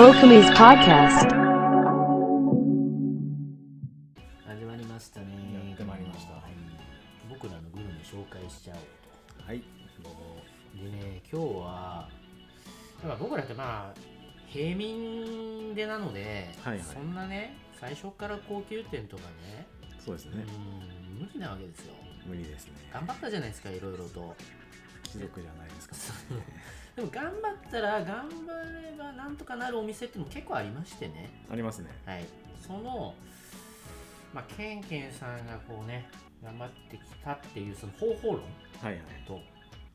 Sofumi's Podcast. 始まりましたねやってまいりましたはい、僕らのグルメ紹介しちゃおうはい。とでね今日はやっぱ僕らってまあ平民でなので、はいはいそんなね最初から高級店とかねそうですね。うん無理なわけですよ無理ですね。頑張ったじゃないですかいろいろと貴族じゃないですか。でも頑張ったら頑張ればなんとかなるお店ってのも結構ありましてねありますね。はい、その、まあ、ケンケンさんがこうね、頑張ってきたっていうその方法論はいはい。と、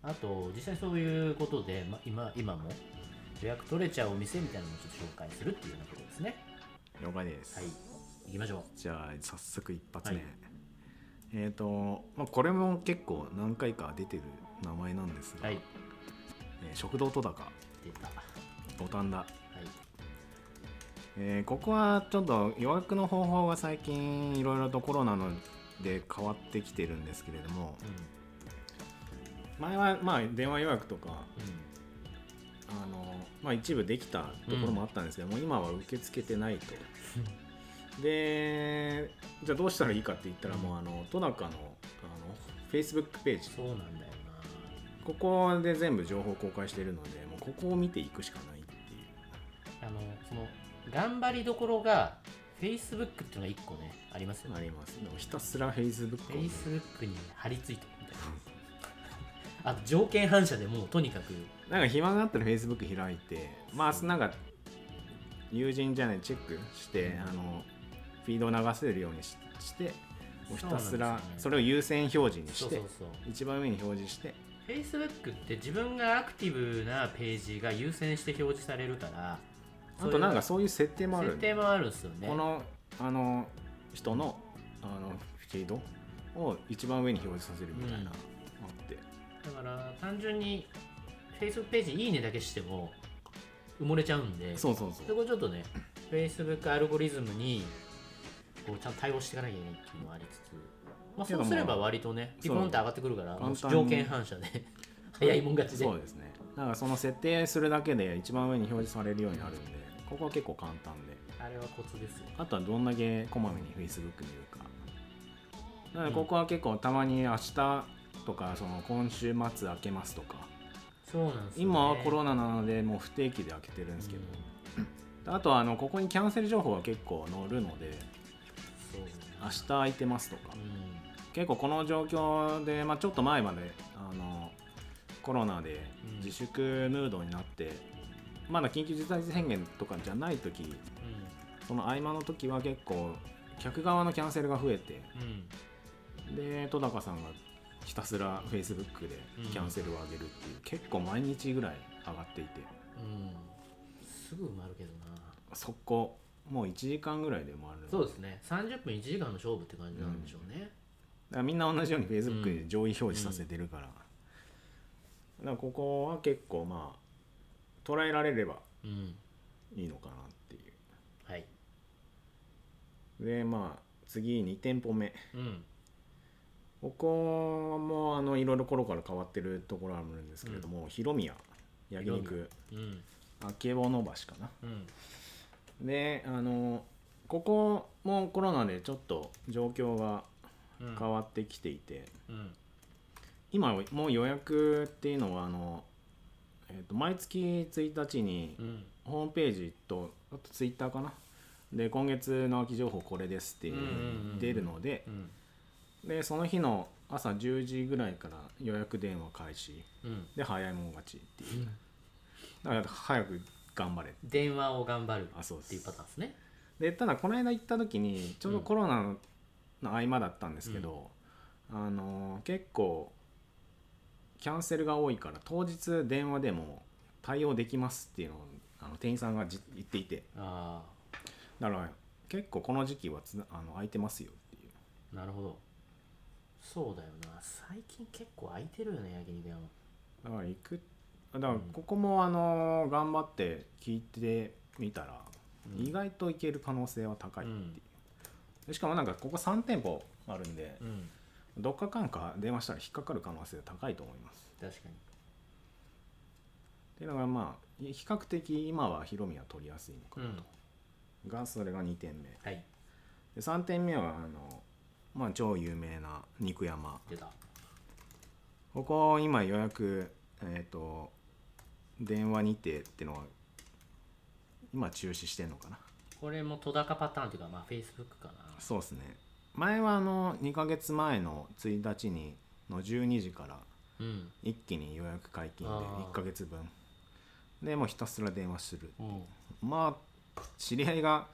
あと、実際そういうことで、まあ、今今も予約取れちゃうお店みたいなのをちょっと紹介するっていうようなことですね。了解です。はい、行きましょじゃあ早速一発目。はいえっ、と、まあ、これも結構何回か出てる名前なんですう。が、はい、えー食堂とだか。出た。は五反田、い、えーここはちょっと予約の方法が最近いろいろとコロナので変わってきてるんですけれども前はまあ電話予約とかうん、あの、まあ、一部できたところもあったんですけども、今は受け付けてないと。でじゃあどうしたらいいかって言ったら、うんもうあの戸高のあの Facebook ページ。そうなんだよここで全部情報公開しているのでもうここを見ていくしかないっていうな。あの、その、頑張りどころが、Facebook っていうのが1個ね、ありますよね。ありますでもひたすら Facebook を Facebook に貼り付いてるみたいな。あと条件反射でもうとにかくなんか暇があったら Facebook 開いてまあなんか友人じゃないチェックして、うんあのフィードを流せるようにししてもうひたすらそれを優先表示にしてそうそうそう一番上に表示して Facebook って自分がアクティブなページが優先して表示されるからあとなんかそそういう設定もある設定もあるんですよね。このあの人のあのフィードを一番上に表示させるみたいな、うん。あって。だから単純に Facebook ページいいねだけしても埋もれちゃうんでそうそうそう。そこちょっとね Facebook アルゴリズムにこうちゃんと対応していかなきゃいけないっていうのはありつつ、まあ、そうすれば割とねピコンって上がってくるから条件反射で早いもん勝ちで。そうですね。なんかその設定するだけで一番上に表示されるようになるんでここは結構簡単で。あれはコツですよ。あとはどんだけこまめに Facebook 見るか。なのでここは結構たまに明日とかその今週末開けますとか。そうなんですよ、ね、今はコロナなのでもう不定期で開けてるんですけど、あとはあのここにキャンセル情報が結構載るのでそう明日空いてますとか。う結構この状況で、まあ、ちょっと前まであのコロナでうん自粛ムードになって、まだ緊急事態宣言とかじゃない時んうんその合間の時は結構客側のキャンセルが増えてうん。で戸高さんがひたすら Facebook でキャンセルを上げるっていう、結構毎日ぐらい上がっていて。うん。すぐ埋まるけどな。速攻もう1時間ぐらいで回る。そうですね。30分1時間の勝負って感じなんでしょうね、だからみんな同じように Facebook でうん。上位表示させてるから、だからここは結構まあ捉えられればうん。いいのかなっていう。はい。でまあ次2店舗目。うん。ここもあのいろいろ頃から変わってるところあるんですけれども、広宮焼肉。うん。あけぼの橋かな。うん。であのここもコロナでちょっと状況がうん変わってきていて、うん。今もう予約っていうのはあの、えーと毎月1日にうん。ホームページとあとツイッターかな。で今月の空き情報これですって出るのでうん。でその日の朝10時ぐらいから予約電話開始。うん。で早いもん勝ちっていう。だから早く頑張れ。電話を頑張るあそうっていうパターンですね。でただこの間行った時にちょうどコロナの合間だったんですけど、あの結構キャンセルが多いから当日電話でも対応できますっていうのをあの店員さんがじ言っていて。あだから結構この時期はつなあの空いてますよっていう。あなるほど。そうだよな。最近結構空いてるよね焼肉屋もだから行くだからここもあの頑張って聞いてみたら、意外といける可能性は高いっていう、でしかもなんかここ3店舗あるんで、うん。どっかかんか電話したら引っかかる可能性高いと思います。確かに。っていうのがまあ比較的今はヒロミは取りやすいのかなと、がそれが2点目。はい。で3点目はあの、まあ、超有名な肉山。出た。ここ今予約えっ、と電話にてっていうのは今中止してんのかなこれも戸高パターンっていうかまあ Facebook かな。そうですね。前はあの2ヶ月前の1日にの12時からうん。一気に予約解禁であー。1ヶ月分。でもうひたすら電話するう。ん。まあ知り合いが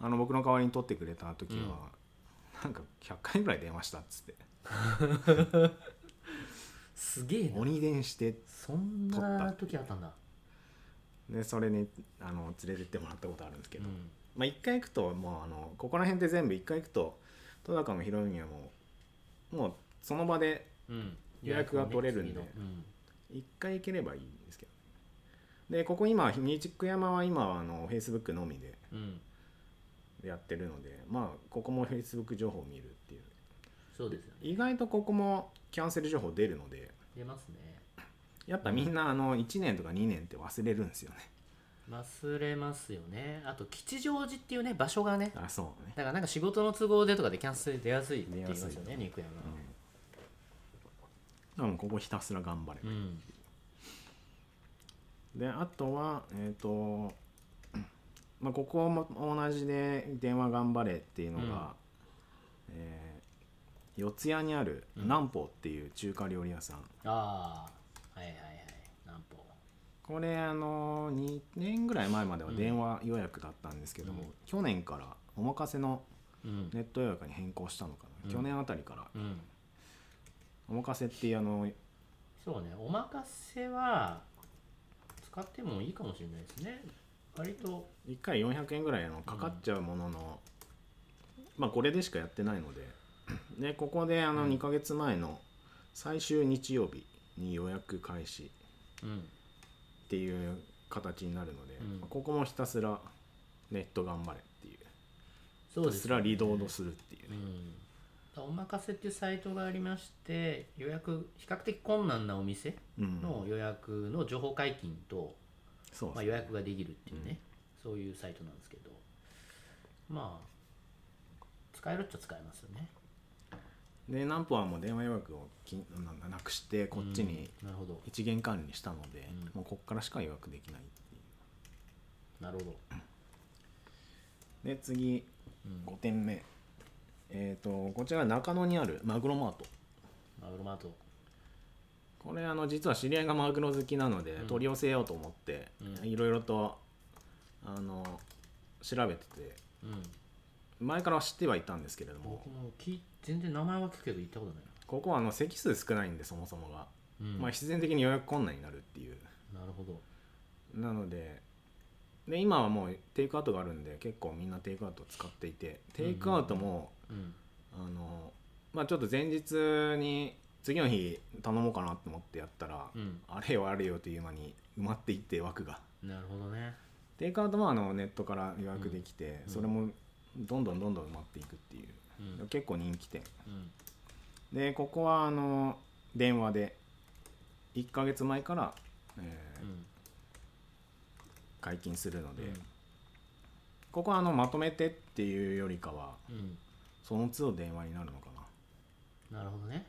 あの僕の代わりに取ってくれた時は、なんか100回ぐらい電話したっつって。すげえな。鬼電してそんな時あったんだ。でそれにあの連れてってもらったことあるんですけど、うんまあ一回行くともうあのここら辺って全部一回行くと戸高も広宮ももうその場でうん。予約が取れるんで予約ね一回行ければいいんですけどね。でここ今日ク山は今はあの Facebook のみで次のうん、うん、やってるのでまあここも Facebook 情報を見るっていう。そうですよね。意外とここもキャンセル情報出るので出ますね。やっぱみんなあの1年とか2年って忘れるんですよね忘れますよね。あと吉祥寺っていうね場所がね。あそうね。だからなんか仕事の都合でとかでキャンセル出やすいって言いますよね肉山うん。ここひたすら頑張れう、ん。であとはえっ、と まあここも同じで電話頑張れっていうのが、えー四谷にあるうん南宝っていう中華料理屋さん、ああはいはいはい。南方これあの2年ぐらい前までは電話予約だったんですけども、うん。去年からお任せのうん。ネット予約に変更したのかな、うん。去年あたりから。うん。お任せっていうあのそうねお任せは使ってもいいかもしれないですね。割と。1回400円ぐらいのかかっちゃうものの、まあこれでしかやってないので でここであのうん。2ヶ月前の最終日曜日に予約開始。うんっていう形になるので、うん。ここもひたすらネット頑張れっていう。そひたすらリロードするっていう。ね、うん、お任せっていうサイトがありまして予約比較的困難なお店うん。の予約の情報解禁と、まあ、予約ができるっていうね、そういうサイトなんですけどまあ使えるっちゃ使えますよねでナンポはもう電話予約をきななくしてこっちにうんなるほど。一元管理にしたので、うん。もうこっからしか予約できないっていう。なるほど、で次うん、5点目。えっ、とこちら中野にあるマグロマート。マグロマート。これあの実は知り合いがマグロ好きなので、うん。取り寄せようと思ってうん。いろいろとあの調べてて。うん前から知ってはいたんですけれども。僕もき全然名前は聞くけど行ったことないここはあの席数少ないんでそもそもが、な、うん。まあ、必然的に予約困難になるっていう。なるほど。なのでで今はもうテイクアウトがあるんで結構みんなテイクアウトを使っていてテイクアウトも、うん。あのまあちょっと前日に次の日頼もうかなと思ってやったら、うん。あれよあれよという間に埋まっていって枠が。なるほどね。テイクアウトもあのネットから予約できて、うん。それもどんどんどんどん埋まっていくっていう、うん。結構人気店。うん。でここはあの電話で1ヶ月前から、えーうん。解禁するので、うん。ここはあのまとめてっていうよりかはうん。その都度電話になるのかな。なるほどね。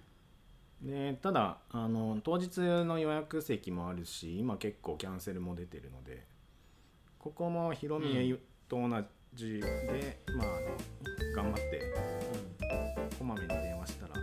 でただあの当日の予約席もあるし今結構キャンセルも出てるのでここもヒロミエと同じでまあ頑張って、こまめに電話したら